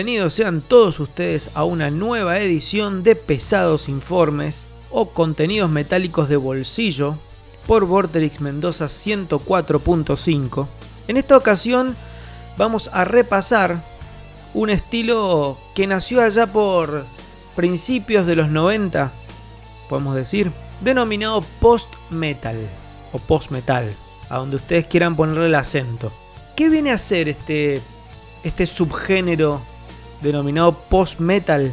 Bienvenidos sean todos ustedes a una nueva edición de Pesados Informes o Contenidos Metálicos de Bolsillo por Vorterix Mendoza 104.5. En esta ocasión vamos a repasar un estilo que nació allá por principios de los 90, podemos decir, denominado post-metal o post-metal, a donde ustedes quieran ponerle el acento. ¿Qué viene a ser este este subgénero denominado post-metal.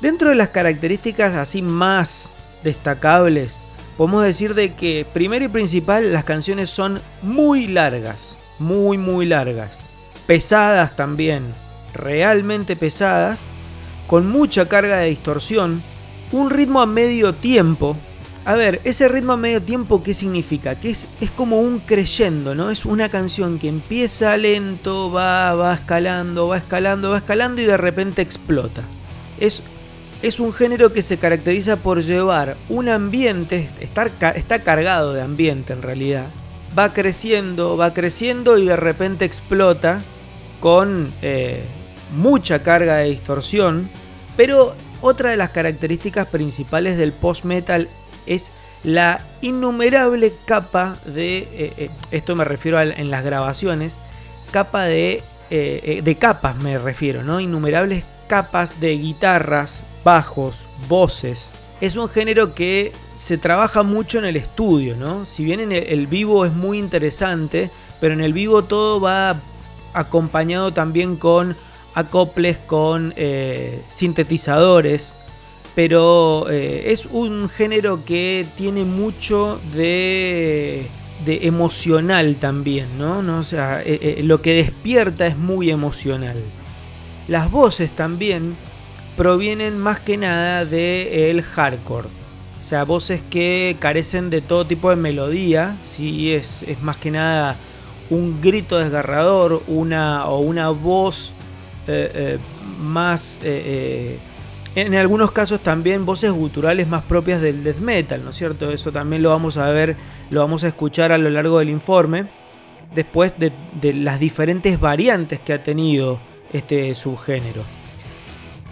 Dentro de las características así más destacables, podemos decir de que primero y principal las canciones son muy largas, muy muy largas, pesadas también, realmente pesadas, con mucha carga de distorsión, un ritmo a medio tiempo a ver, ese ritmo a medio tiempo, ¿qué significa? Que es, es como un creyendo, ¿no? Es una canción que empieza lento, va, va escalando, va escalando, va escalando y de repente explota. Es, es un género que se caracteriza por llevar un ambiente, estar, está cargado de ambiente en realidad. Va creciendo, va creciendo y de repente explota con eh, mucha carga de distorsión. Pero otra de las características principales del post-metal es la innumerable capa de, eh, eh, esto me refiero en las grabaciones, capa de, eh, de capas me refiero, ¿no? Innumerables capas de guitarras, bajos, voces. Es un género que se trabaja mucho en el estudio, ¿no? Si bien en el, vivo es muy interesante, pero en el vivo todo va acompañado también con acoples, con sintetizadores, pero eh, es un género que tiene mucho de, emocional también, ¿no? ¿No? O sea, eh, eh, lo que despierta es muy emocional. Las voces también provienen más que nada del hardcore. O sea, voces que carecen de todo tipo de melodía, ¿sí? es, es más que nada un grito desgarrador, una, o una voz más en algunos casos también voces guturales más propias del death metal, ¿no es cierto? Eso también lo vamos a ver, lo vamos a escuchar a lo largo del informe, después de, las diferentes variantes que ha tenido este subgénero.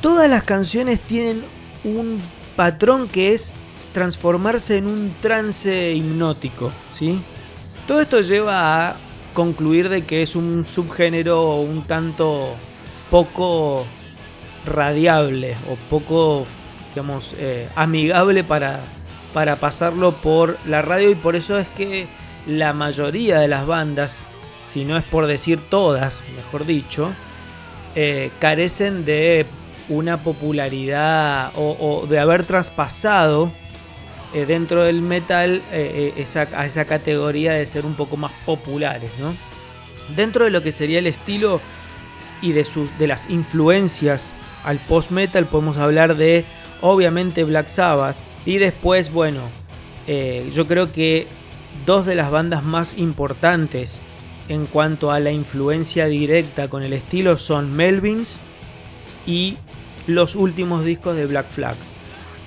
Todas las canciones tienen un patrón que es transformarse en un trance hipnótico, ¿sí? Todo esto lleva a concluir de que es un subgénero un tanto poco radiable o poco, digamos, eh, amigable para, para pasarlo por la radio y por eso es que la mayoría de las bandas, si no es por decir todas, mejor dicho, eh, carecen de una popularidad o, de haber traspasado eh, dentro del metal esa, a esa categoría de ser un poco más populares, ¿no? Dentro de lo que sería el estilo y de, sus, de las influencias al post-metal podemos hablar de, obviamente, Black Sabbath. Y después, bueno, eh, yo creo que dos de las bandas más importantes en cuanto a la influencia directa con el estilo son Melvins y los últimos discos de Black Flag.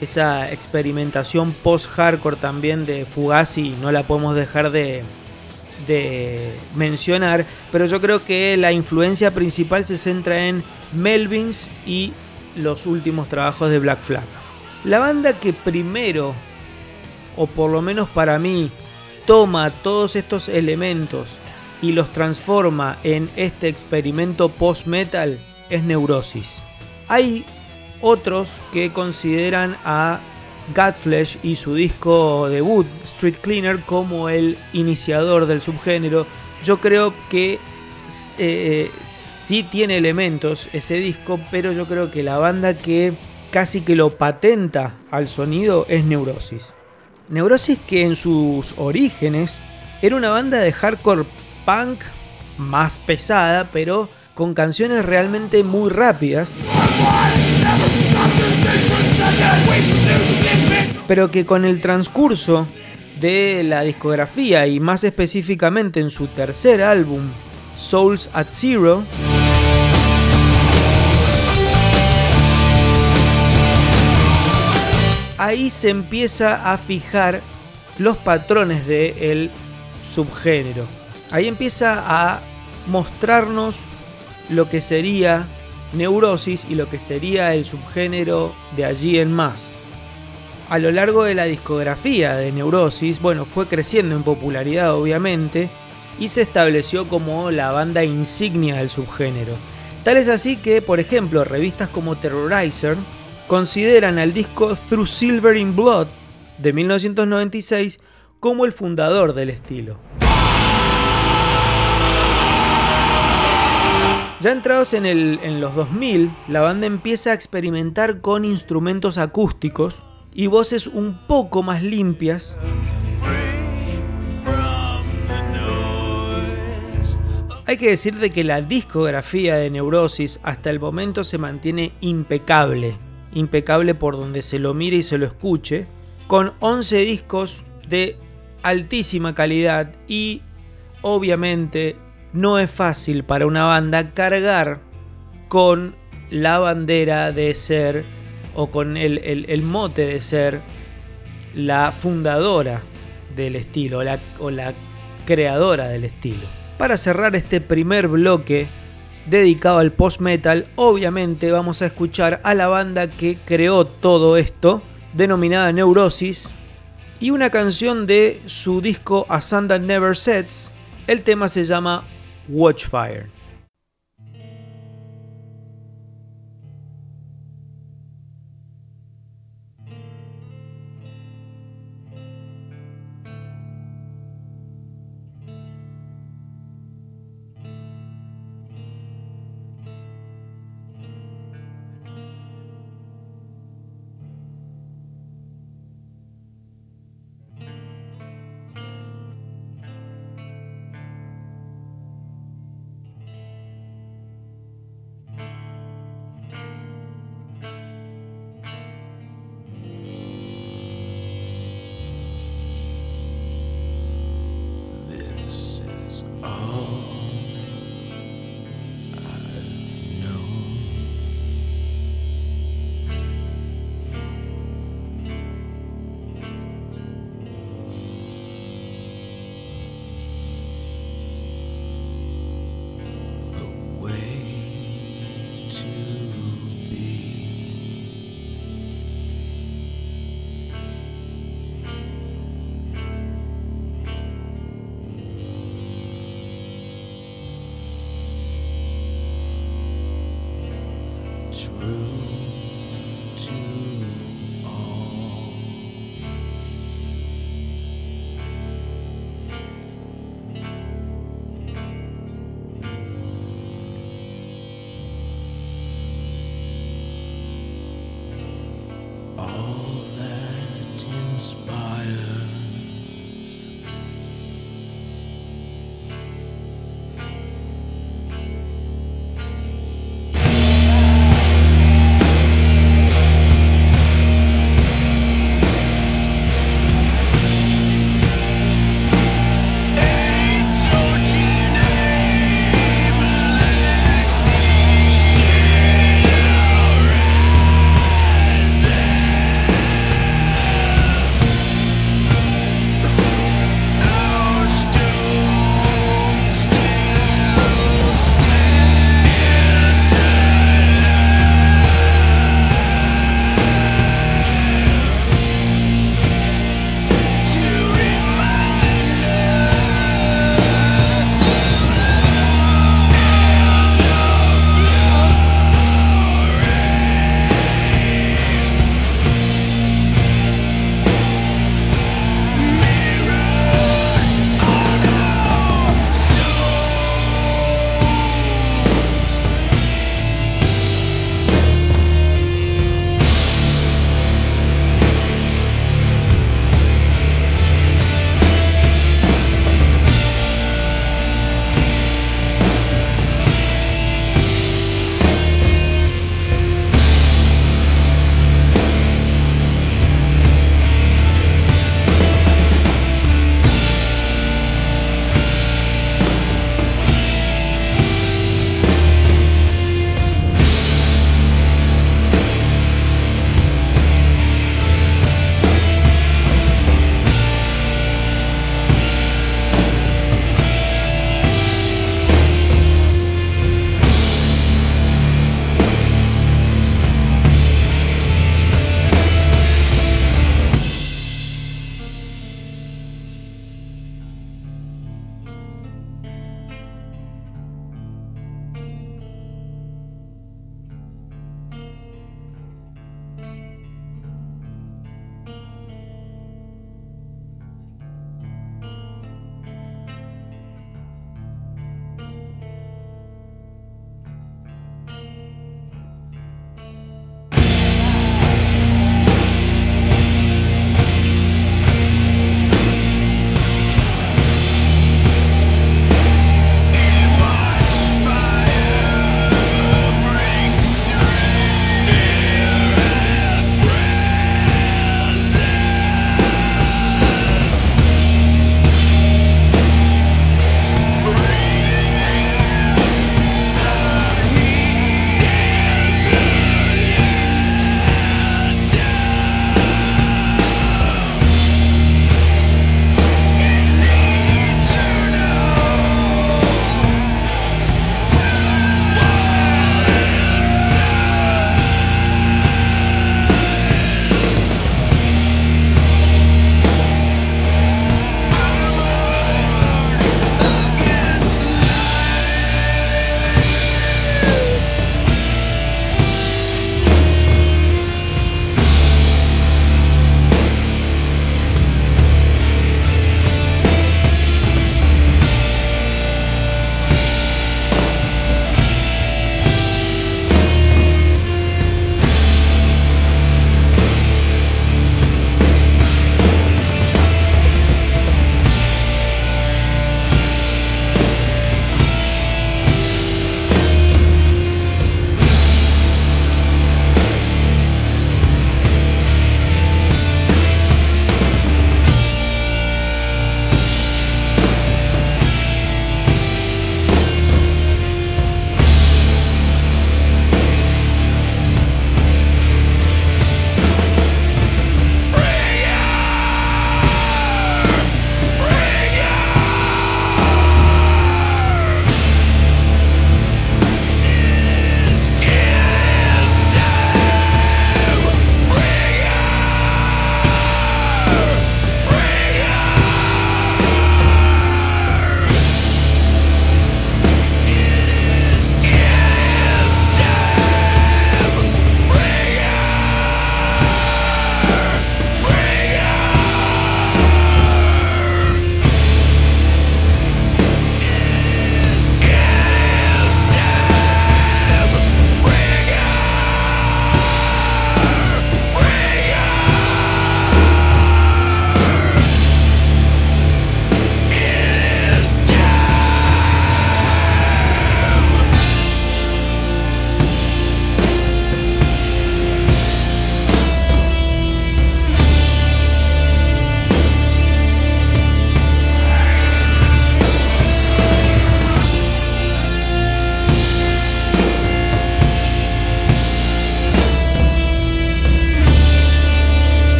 Esa experimentación post-hardcore también de Fugazi no la podemos dejar de, de mencionar, pero yo creo que la influencia principal se centra en Melvins y los últimos trabajos de Black Flag. La banda que primero, o por lo menos para mí, toma todos estos elementos y los transforma en este experimento post-metal es Neurosis. Hay otros que consideran a Godflesh y su disco debut, Street Cleaner, como el iniciador del subgénero. Yo creo que eh, sí tiene elementos ese disco, pero yo creo que la banda que casi que lo patenta al sonido es Neurosis. Neurosis que en sus orígenes era una banda de hardcore punk más pesada, pero con canciones realmente muy rápidas. Pero que con el transcurso de la discografía y más específicamente en su tercer álbum, Souls at Zero, ahí se empieza a fijar los patrones del subgénero. Ahí empieza a mostrarnos lo que sería Neurosis y lo que sería el subgénero de allí en más. A lo largo de la discografía de Neurosis, bueno, fue creciendo en popularidad obviamente y se estableció como la banda insignia del subgénero. Tal es así que, por ejemplo, revistas como Terrorizer consideran al disco Through Silver in Blood de 1996 como el fundador del estilo. Ya entrados en, en, los 2000, la banda empieza a experimentar con instrumentos acústicos y voces un poco más limpias. Hay que decir de que la discografía de Neurosis hasta el momento se mantiene impecable, impecable por donde se lo mire y se lo escuche, con 11 discos de altísima calidad y obviamente no es fácil para una banda cargar con la bandera de ser o con el, mote de ser la fundadora del estilo o la creadora del estilo. Para cerrar este primer bloque dedicado al post-metal, obviamente vamos a escuchar a la banda que creó todo esto, denominada Neurosis, y una canción de su disco A That Never Sets. El tema se llama Watchfire.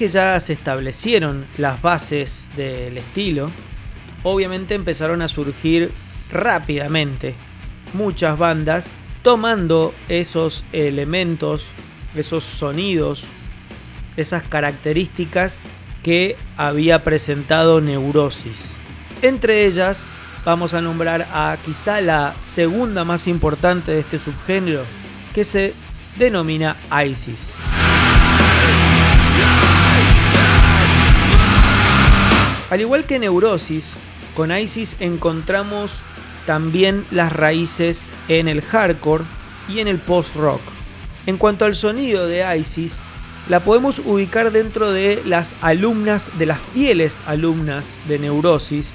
Que ya se establecieron las bases del estilo, obviamente empezaron a surgir rápidamente muchas bandas tomando esos elementos, esos sonidos, esas características que había presentado Neurosis. Entre ellas vamos a nombrar a quizá la segunda más importante de este subgénero, que se denomina ISIS. Al igual que Neurosis, con ISIS encontramos también las raíces en el hardcore y en el post-rock. En cuanto al sonido de ISIS, la podemos ubicar dentro de las alumnas, de las fieles alumnas de Neurosis,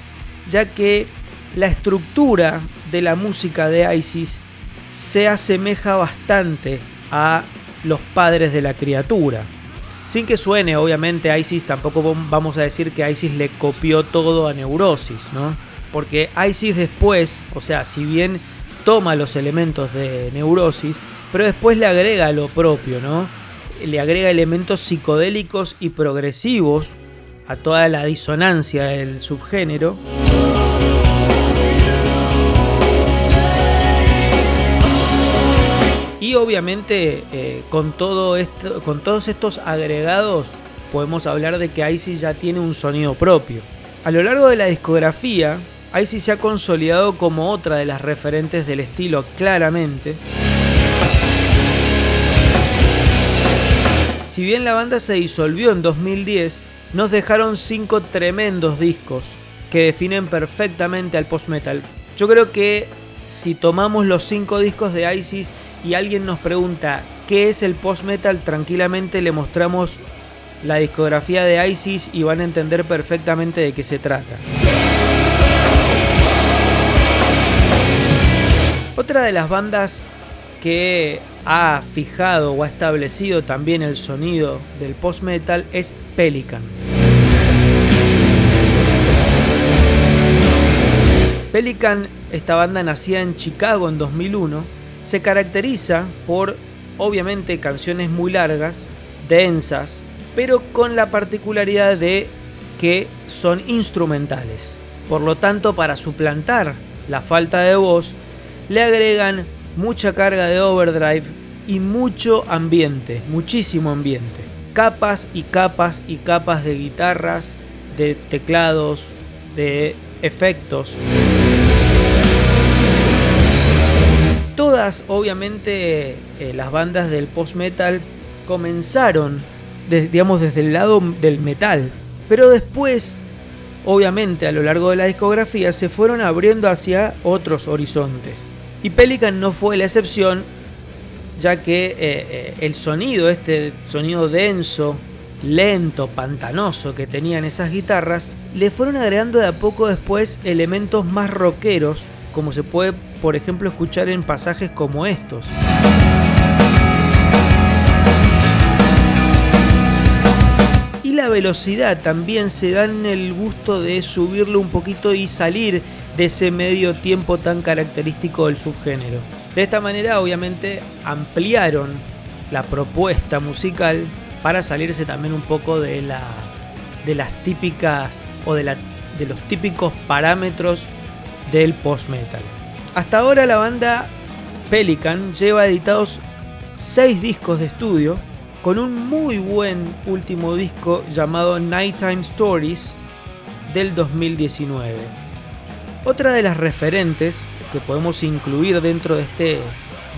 ya que la estructura de la música de ISIS se asemeja bastante a los padres de la criatura. Sin que suene, obviamente, ISIS tampoco vamos a decir que ISIS le copió todo a Neurosis, ¿no? Porque ISIS después, o sea, si bien toma los elementos de Neurosis, pero después le agrega lo propio, ¿no? Le agrega elementos psicodélicos y progresivos a toda la disonancia del subgénero. Y obviamente eh, con, todos estos agregados podemos hablar de que Icy ya tiene un sonido propio. A lo largo de la discografía, Icy se ha consolidado como otra de las referentes del estilo claramente. Si bien la banda se disolvió en 2010, nos dejaron cinco tremendos discos que definen perfectamente al post-metal. Yo creo que si tomamos los cinco discos de ISIS y alguien nos pregunta qué es el post-metal, tranquilamente le mostramos la discografía de ISIS y van a entender perfectamente de qué se trata. Otra de las bandas que ha fijado o ha establecido también el sonido del post-metal es Pelican. Pelican, esta banda nacida en Chicago en 2001, se caracteriza por obviamente canciones muy largas, densas, pero con la particularidad de que son instrumentales. Por lo tanto, para suplantar la falta de voz, le agregan mucha carga de overdrive y mucho ambiente, muchísimo ambiente. Capas y capas y capas de guitarras, de teclados, de efectos. Obviamente, eh, las bandas del post-metal comenzaron, digamos, desde el lado del metal, pero después, obviamente, a lo largo de la discografía, se fueron abriendo hacia otros horizontes. Y Pelican no fue la excepción, ya que eh, eh, el sonido, este sonido denso, lento, pantanoso que tenían esas guitarras, le fueron agregando de a poco después elementos más rockeros, como se puede, por ejemplo, escuchar en pasajes como estos. Y la velocidad también se dan el gusto de subirlo un poquito y salir de ese medio tiempo tan característico del subgénero. De esta manera, obviamente, ampliaron la propuesta musical para salirse también un poco de, la, de las típicas o de los típicos parámetros del post-metal. Hasta ahora la banda Pelican lleva editados 6 discos de estudio con un muy buen último disco llamado Nighttime Stories del 2019. Otra de las referentes que podemos incluir dentro de, este,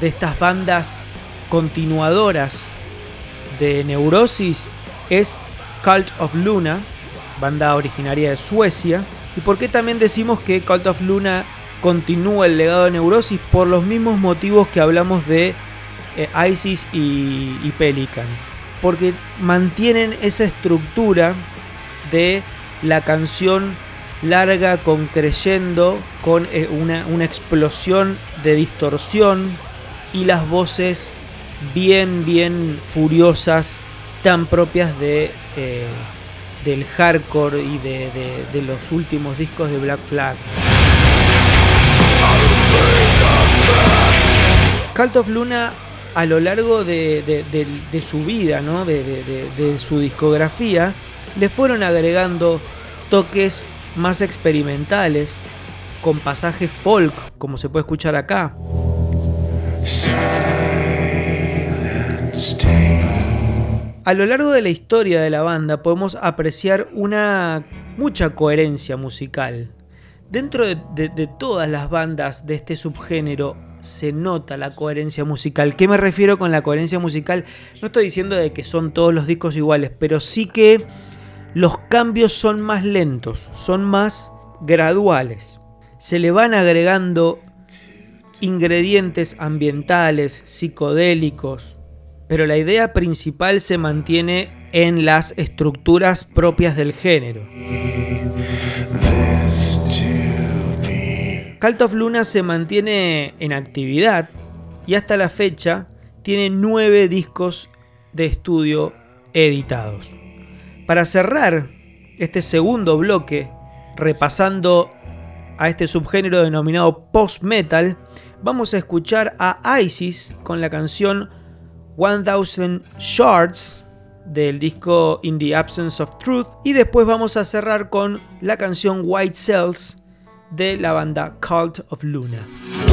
de estas bandas continuadoras de Neurosis es Cult of Luna, banda originaria de Suecia. ¿Y por qué también decimos que Cult of Luna continúa el legado de Neurosis? Por los mismos motivos que hablamos de eh, Isis y, Pelican. Porque mantienen esa estructura de la canción larga con creyendo, con eh, una, una explosión de distorsión y las voces bien, bien furiosas, tan propias de, eh, del hardcore y de, de, los últimos discos de Black Flag. Cult of Luna a lo largo de, su vida, ¿no? de su discografía, le fueron agregando toques más experimentales, con pasajes folk, como se puede escuchar acá. A lo largo de la historia de la banda podemos apreciar una mucha coherencia musical. Dentro de, todas las bandas de este subgénero se nota la coherencia musical. ¿Qué me refiero con la coherencia musical? No estoy diciendo de que son todos los discos iguales, pero sí que los cambios son más lentos, son más graduales. Se le van agregando ingredientes ambientales, psicodélicos, pero la idea principal se mantiene en las estructuras propias del género. Cult of Luna se mantiene en actividad y hasta la fecha tiene nueve discos de estudio editados. Para cerrar este segundo bloque, repasando a este subgénero denominado post-metal, vamos a escuchar a Isis con la canción 1000 Shards del disco In the Absence of Truth y después vamos a cerrar con la canción White Cells de la banda Cult of Luna.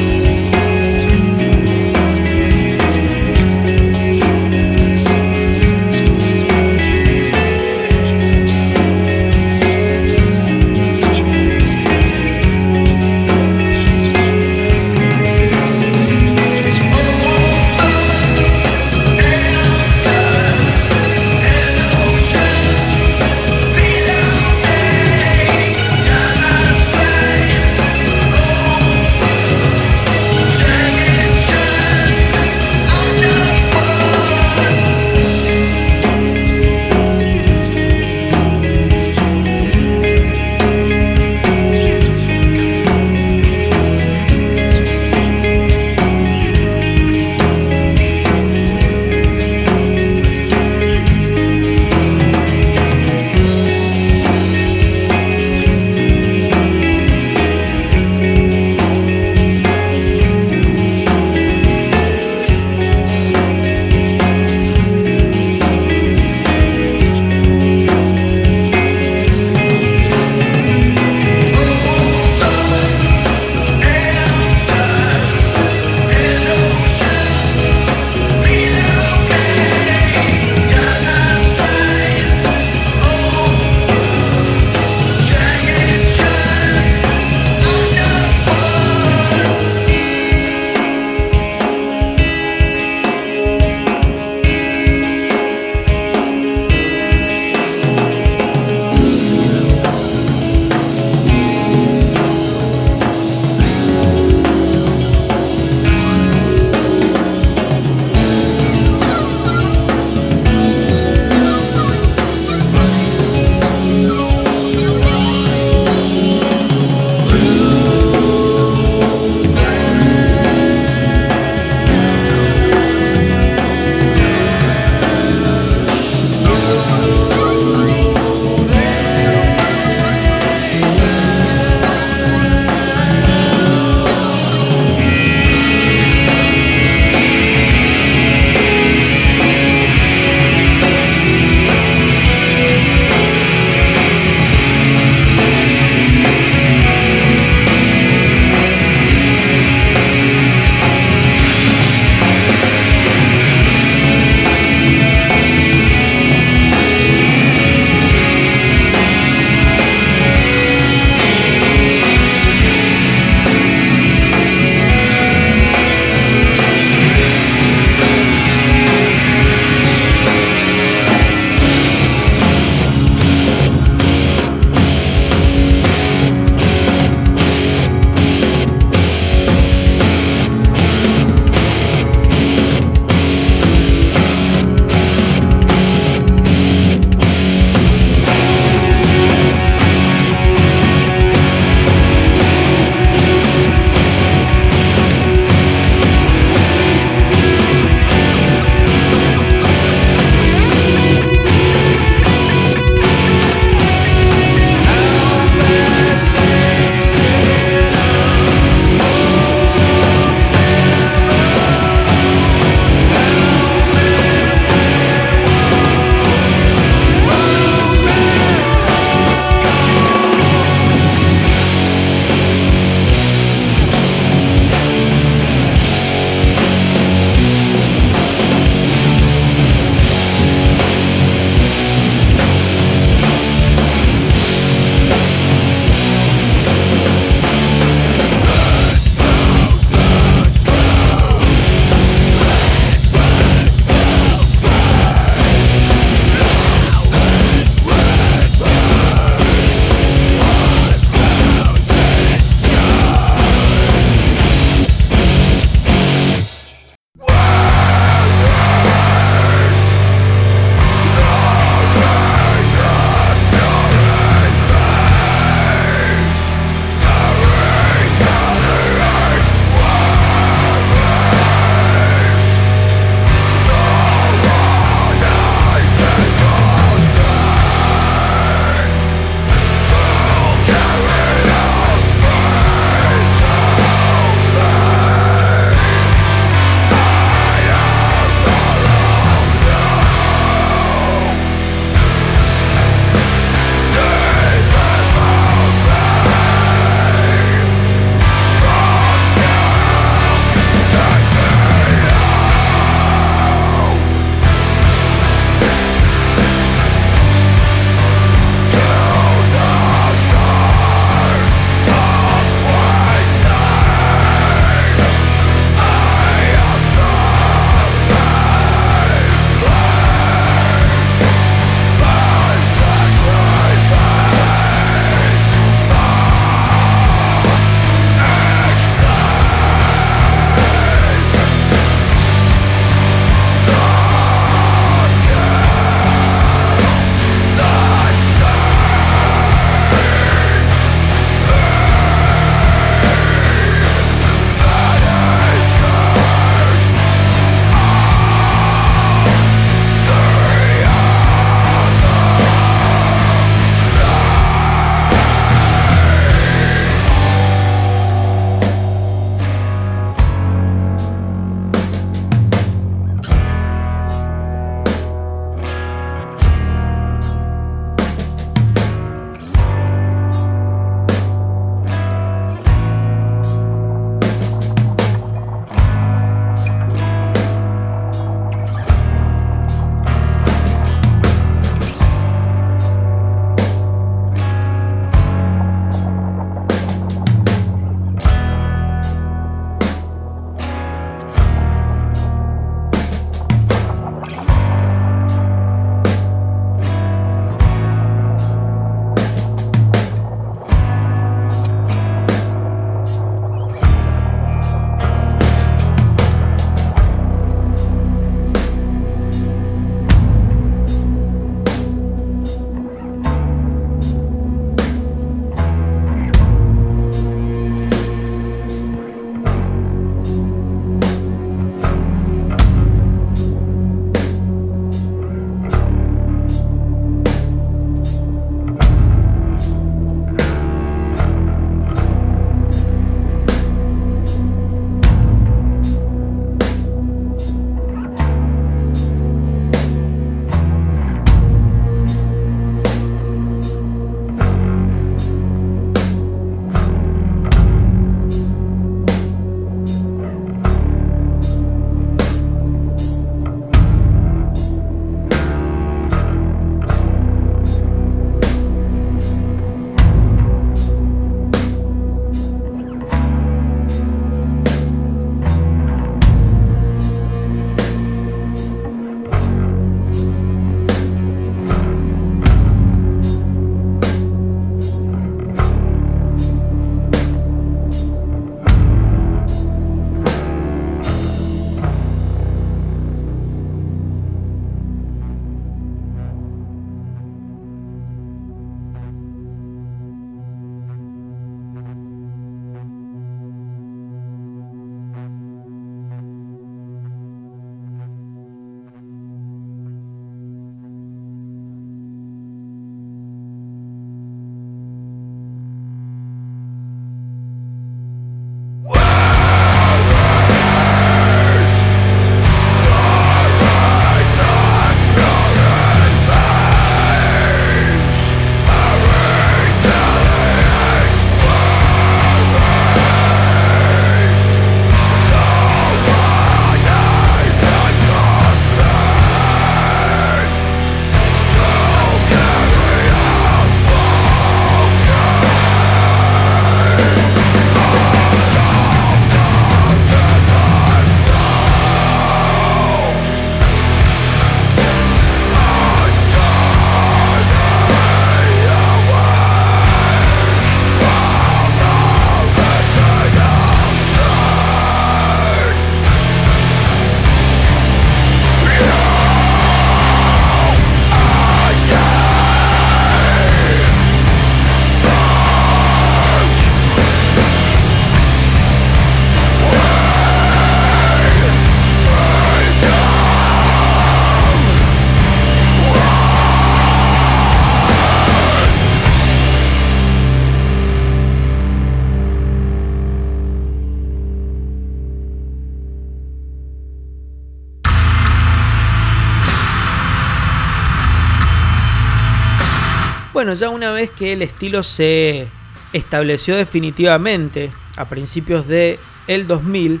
Ya una vez que el estilo se estableció definitivamente a principios de el 2000,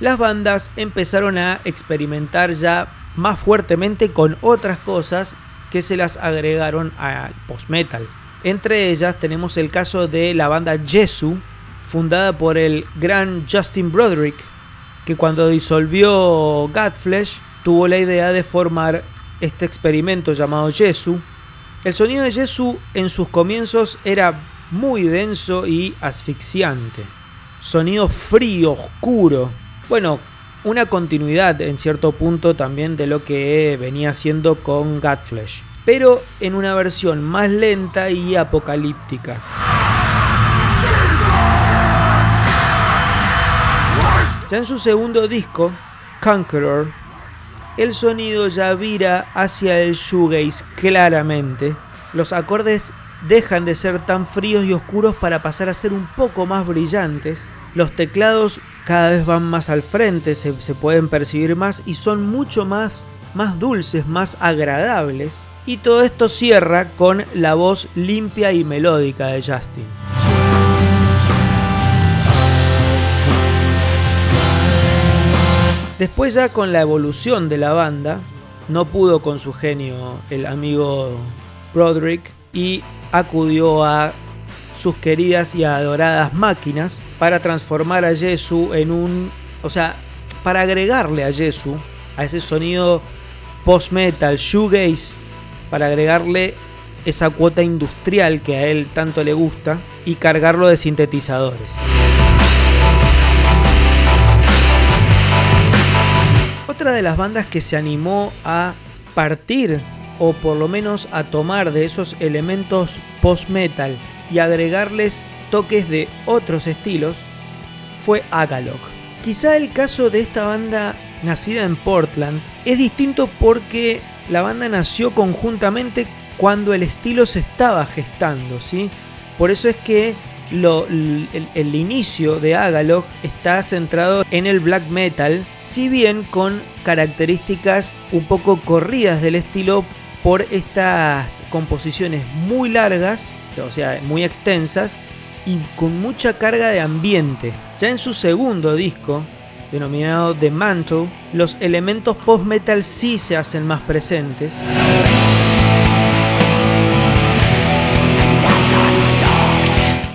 las bandas empezaron a experimentar ya más fuertemente con otras cosas que se las agregaron al post-metal. Entre ellas tenemos el caso de la banda Jesu, fundada por el gran Justin Broderick, que cuando disolvió Godflesh tuvo la idea de formar este experimento llamado Jesu. El sonido de Jesu en sus comienzos era muy denso y asfixiante. Sonido frío, oscuro. Bueno, una continuidad en cierto punto también de lo que venía haciendo con Godflesh, pero en una versión más lenta y apocalíptica. Ya en su segundo disco, Conqueror, el sonido ya vira hacia el shoegaze claramente. Los acordes dejan de ser tan fríos y oscuros para pasar a ser un poco más brillantes. Los teclados cada vez van más al frente, se, pueden percibir más y son mucho más, más dulces, más agradables. Y todo esto cierra con la voz limpia y melódica de Justin. Después ya con la evolución de la banda, no pudo con su genio el amigo Broderick y acudió a sus queridas y adoradas máquinas para transformar a Jesu en un... O sea, para agregarle a Jesu, a ese sonido post-metal, shoegaze, para agregarle esa cuota industrial que a él tanto le gusta y cargarlo de sintetizadores. Otra de las bandas que se animó a partir o por lo menos a tomar de esos elementos post-metal y agregarles toques de otros estilos fue Agalog. Quizá el caso de esta banda nacida en Portland es distinto porque la banda nació conjuntamente cuando el estilo se estaba gestando, ¿sí? Por eso es que el, inicio de Agalog está centrado en el black metal, si bien con características un poco corridas del estilo por estas composiciones muy largas, o sea, muy extensas y con mucha carga de ambiente. Ya en su segundo disco, denominado The Mantle, los elementos post-metal sí se hacen más presentes.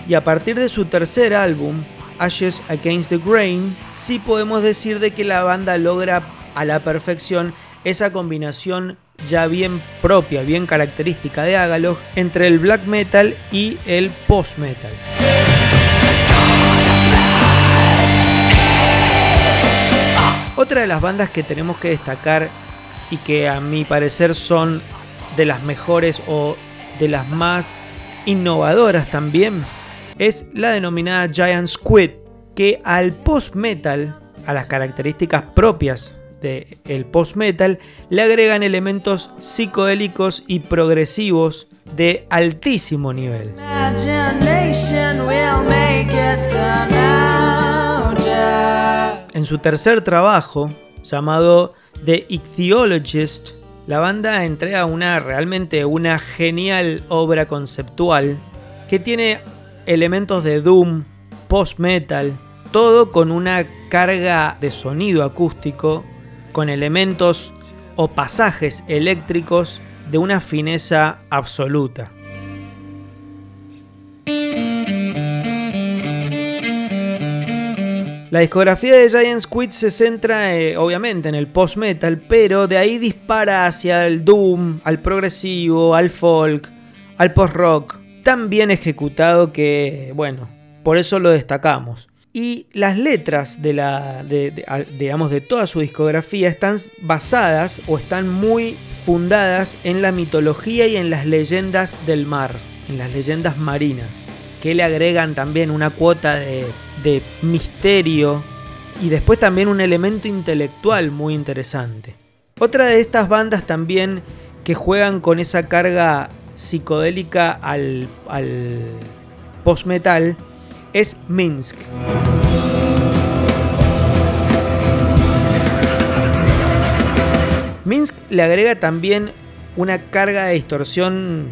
Y a partir de su tercer álbum, Ashes Against the Grain, sí podemos decir de que la banda logra a la perfección esa combinación ya bien propia, bien característica de Agalog entre el black metal y el post metal. Otra de las bandas que tenemos que destacar y que a mi parecer son de las mejores o de las más innovadoras también es la denominada Giant Squid, que al post-metal, a las características propias del post-metal, le agregan elementos psicodélicos y progresivos de altísimo nivel. En su tercer trabajo, llamado The Ichthyologist, la banda entrega una realmente una genial obra conceptual que tiene elementos de doom, post-metal, todo con una carga de sonido acústico, con elementos o pasajes eléctricos de una fineza absoluta. La discografía de Giant Squid se centra eh, obviamente en el post-metal, pero de ahí dispara hacia el doom, al progresivo, al folk, al post-rock, tan bien ejecutado que, bueno, por eso lo destacamos. Y las letras de, la, digamos, de toda su discografía están basadas o están muy fundadas en la mitología y en las leyendas del mar, en las leyendas marinas, que le agregan también una cuota de, de misterio y después también un elemento intelectual muy interesante. Otra de estas bandas también que juegan con esa carga psicodélica al, post-metal es Minsk. Minsk le agrega también una carga de distorsión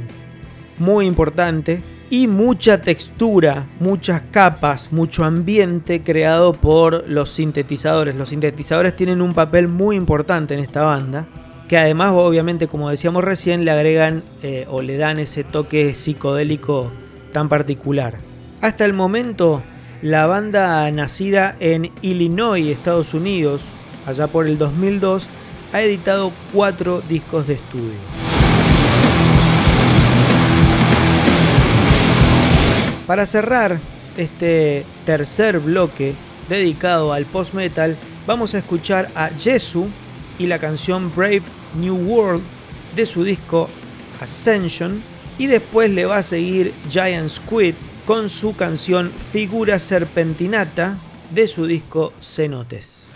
muy importante y mucha textura, muchas capas, mucho ambiente creado por los sintetizadores. Los sintetizadores tienen un papel muy importante en esta banda, que además obviamente como decíamos recién le agregan eh, o le dan ese toque psicodélico tan particular. Hasta el momento la banda nacida en Illinois, Estados Unidos, allá por el 2002, ha editado cuatro discos de estudio. Para cerrar este tercer bloque dedicado al post-metal, vamos a escuchar a Jesu y la canción Brave New World de su disco Ascension y después le va a seguir Giant Squid con su canción Figura Serpentinata de su disco Cenotes.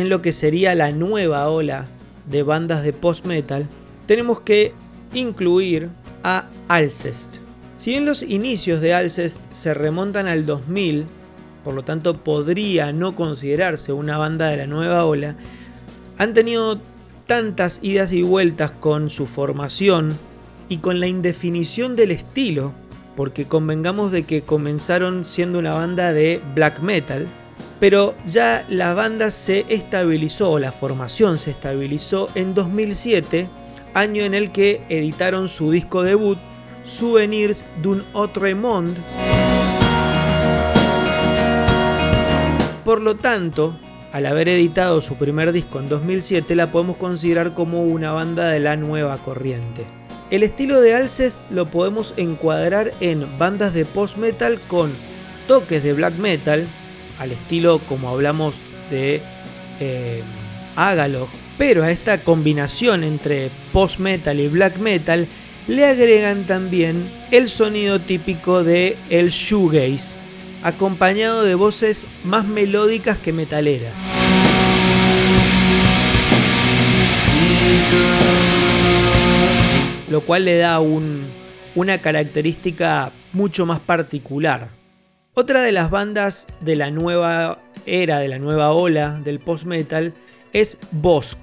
En lo que sería la nueva ola de bandas de post-metal, tenemos que incluir a Alcest. Si bien los inicios de Alcest se remontan al 2000, por lo tanto podría no considerarse una banda de la nueva ola, han tenido tantas idas y vueltas con su formación y con la indefinición del estilo, porque convengamos de que comenzaron siendo una banda de black metal, pero ya la banda se estabilizó, la formación se estabilizó en 2007, año en el que editaron su disco debut, Souvenirs d'un autre monde. Por lo tanto, al haber editado su primer disco en 2007, la podemos considerar como una banda de la nueva corriente. El estilo de Alcest lo podemos encuadrar en bandas de post-metal con toques de black metal, al estilo como hablamos de eh, Agalog, pero a esta combinación entre post-metal y black metal le agregan también el sonido típico de el shoegaze, acompañado de voces más melódicas que metaleras. Lo cual le da una característica mucho más particular. Otra de las bandas de la nueva era, de la nueva ola del post-metal, es Bosk.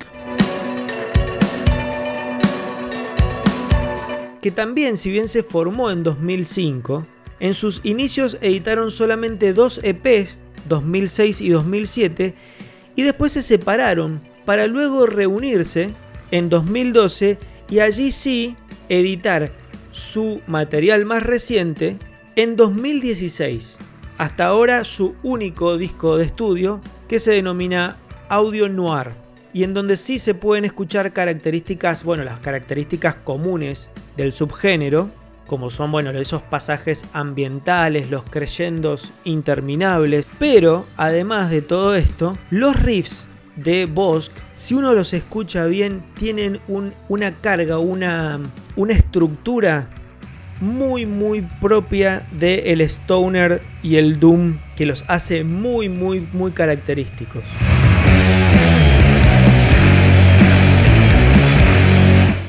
que también si bien se formó en 2005, en sus inicios editaron solamente dos EPs, 2006 y 2007, y después se separaron para luego reunirse en 2012 y allí sí editar su material más reciente en 2016. Hasta ahora su único disco de estudio que se denomina Audio Noir y en donde sí se pueden escuchar características, bueno, las características comunes del subgénero, como son, bueno, esos pasajes ambientales, los creyendos interminables, pero además de todo esto, los riffs de Bosk, si uno los escucha bien, tienen una carga, una, una estructura muy muy propia del stoner y el doom que los hace muy muy muy característicos.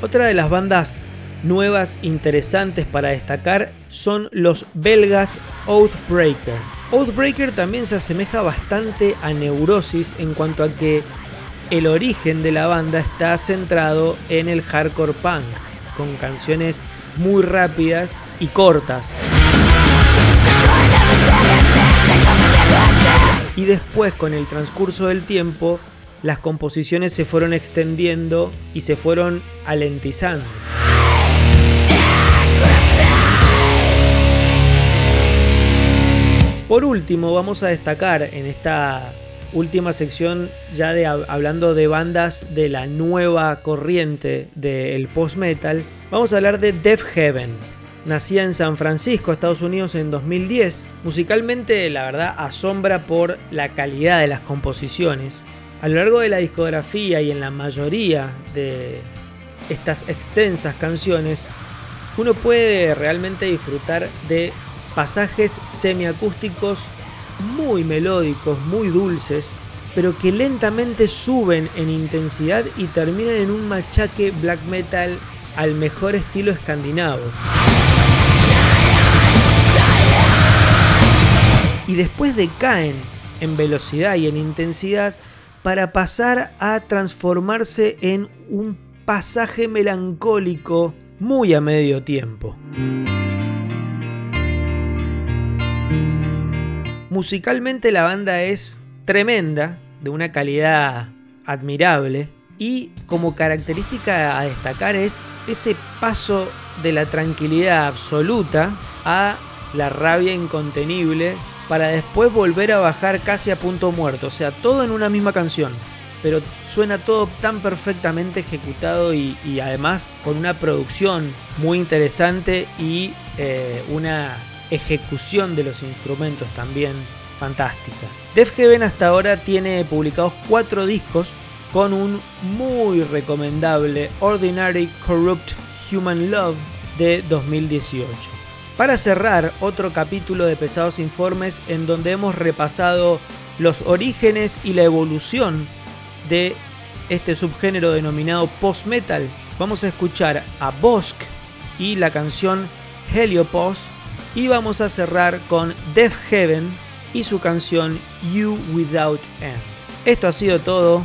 Otra de las bandas nuevas interesantes para destacar son los belgas Outbreaker. Outbreaker también se asemeja bastante a Neurosis en cuanto a que el origen de la banda está centrado en el hardcore punk, con canciones muy rápidas y cortas. Y después, con el transcurso del tiempo, las composiciones se fueron extendiendo y se fueron alentizando. Por último, vamos a destacar en esta última sección, ya de, hablando de bandas de la nueva corriente del post-metal, vamos a hablar de Death Heaven. Nacida en San Francisco, Estados Unidos en 2010, musicalmente la verdad asombra por la calidad de las composiciones. A lo largo de la discografía y en la mayoría de estas extensas canciones, uno puede realmente disfrutar de pasajes semiacústicos muy melódicos, muy dulces, pero que lentamente suben en intensidad y terminan en un machaque black metal al mejor estilo escandinavo. Y después decaen en velocidad y en intensidad para pasar a transformarse en un pasaje melancólico muy a medio tiempo. Musicalmente la banda es tremenda, de una calidad admirable y como característica a destacar es ese paso de la tranquilidad absoluta a la rabia incontenible para después volver a bajar casi a punto muerto, o sea, todo en una misma canción. Pero suena todo tan perfectamente ejecutado y, además con una producción muy interesante y eh, una ejecución de los instrumentos también fantástica. Def Heaven hasta ahora tiene publicados cuatro discos con un muy recomendable Ordinary Corrupt Human Love de 2018. Para cerrar otro capítulo de Pesados Informes en donde hemos repasado los orígenes y la evolución de este subgénero denominado post-metal. Vamos a escuchar a Bosk y la canción Heliopause y vamos a cerrar con Death Heaven y su canción You Without End. Esto ha sido todo,